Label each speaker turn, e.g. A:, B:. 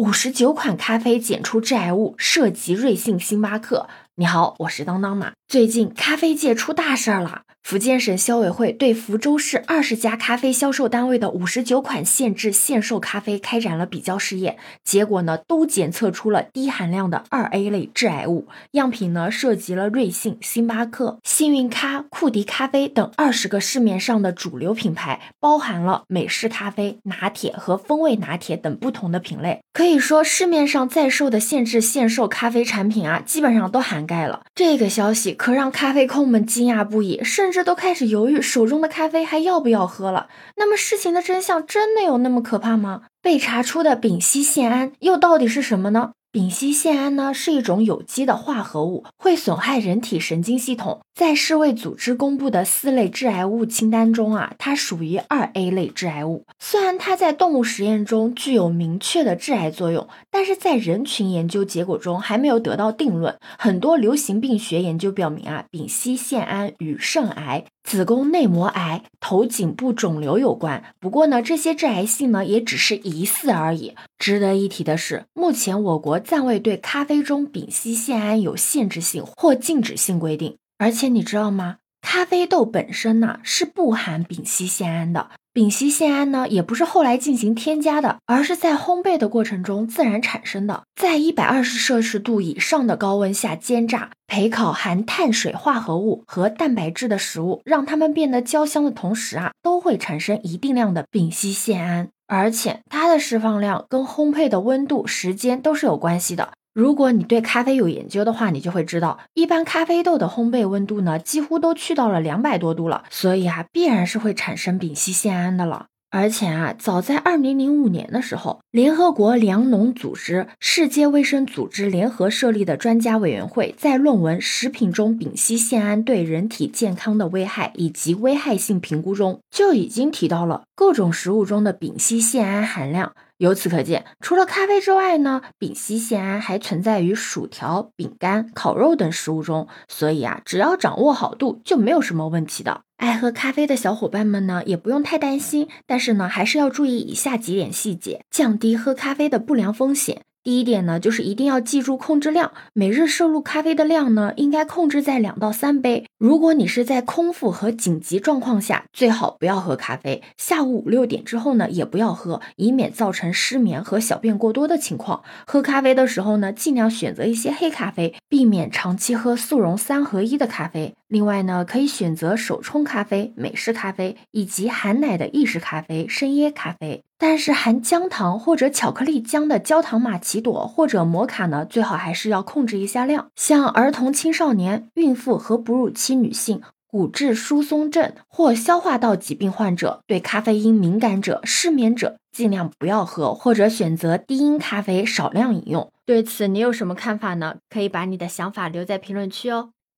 A: 五十九款咖啡检出致癌物，涉及瑞幸、星巴克。你好，我是当当马。最近咖啡界出大事儿了。福建省消委会对福州市二十家咖啡销售单位的五十九款限制限售咖啡开展了比较试验，结果呢都检测出了低含量的二 A 类致癌物，样品呢涉及了瑞幸、星巴克、幸运咖、库迪咖啡等二十个市面上的主流品牌，包含了美式咖啡、拿铁和风味拿铁等不同的品类。可以说，市面上在售的限制限售咖啡产品啊，基本上都涵盖了。这个消息可让咖啡控们惊讶不已，甚甚至都开始犹豫手中的咖啡还要不要喝了。那么，事情的真相真的有那么可怕吗？被查出的丙烯酰胺又到底是什么呢？丙烯酰胺呢是一种有机的化合物，会损害人体神经系统。在世卫组织公布的四类致癌物清单中啊，它属于二 A 类致癌物。虽然它在动物实验中具有明确的致癌作用，但是在人群研究结果中还没有得到定论。很多流行病学研究表明啊，丙烯酰胺与肾癌。子宫内膜癌、头颈部肿瘤有关，不过呢，这些致癌性呢也只是疑似而已。值得一提的是，目前我国暂未对咖啡中丙烯酰胺有限制性或禁止性规定。而且你知道吗？咖啡豆本身呢是不含丙烯酰胺的。丙烯酰胺呢，也不是后来进行添加的，而是在烘焙的过程中自然产生的。在一百二十摄氏度以上的高温下煎炸、焙烤含碳水化合物和蛋白质的食物，让它们变得焦香的同时啊，都会产生一定量的丙烯酰胺，而且它的释放量跟烘焙的温度、时间都是有关系的。如果你对咖啡有研究的话，你就会知道，一般咖啡豆的烘焙温度呢，几乎都去到了两百多度了，所以啊，必然是会产生丙烯酰胺的了。而且啊，早在二零零五年的时候，联合国粮农组织、世界卫生组织联合设立的专家委员会，在论文《食品中丙烯酰胺对人体健康的危害以及危害性评估》中，就已经提到了各种食物中的丙烯酰胺含量。由此可见，除了咖啡之外呢，丙烯酰胺还存在于薯条、饼干、烤肉等食物中。所以啊，只要掌握好度，就没有什么问题的。爱喝咖啡的小伙伴们呢，也不用太担心。但是呢，还是要注意以下几点细节，降低喝咖啡的不良风险。第一点呢，就是一定要记住控制量，每日摄入咖啡的量呢，应该控制在两到三杯。如果你是在空腹和紧急状况下，最好不要喝咖啡。下午五六点之后呢，也不要喝，以免造成失眠和小便过多的情况。喝咖啡的时候呢，尽量选择一些黑咖啡，避免长期喝速溶三合一的咖啡。另外呢，可以选择手冲咖啡、美式咖啡以及含奶的意式咖啡、深椰咖啡。但是含姜糖或者巧克力浆的焦糖玛奇朵或者摩卡呢，最好还是要控制一下量。像儿童、青少年、孕妇和哺乳期女性、骨质疏松症或消化道疾病患者、对咖啡因敏感者、失眠者，尽量不要喝，或者选择低因咖啡少量饮用。对此你有什么看法呢？可以把你的想法留在评论区哦。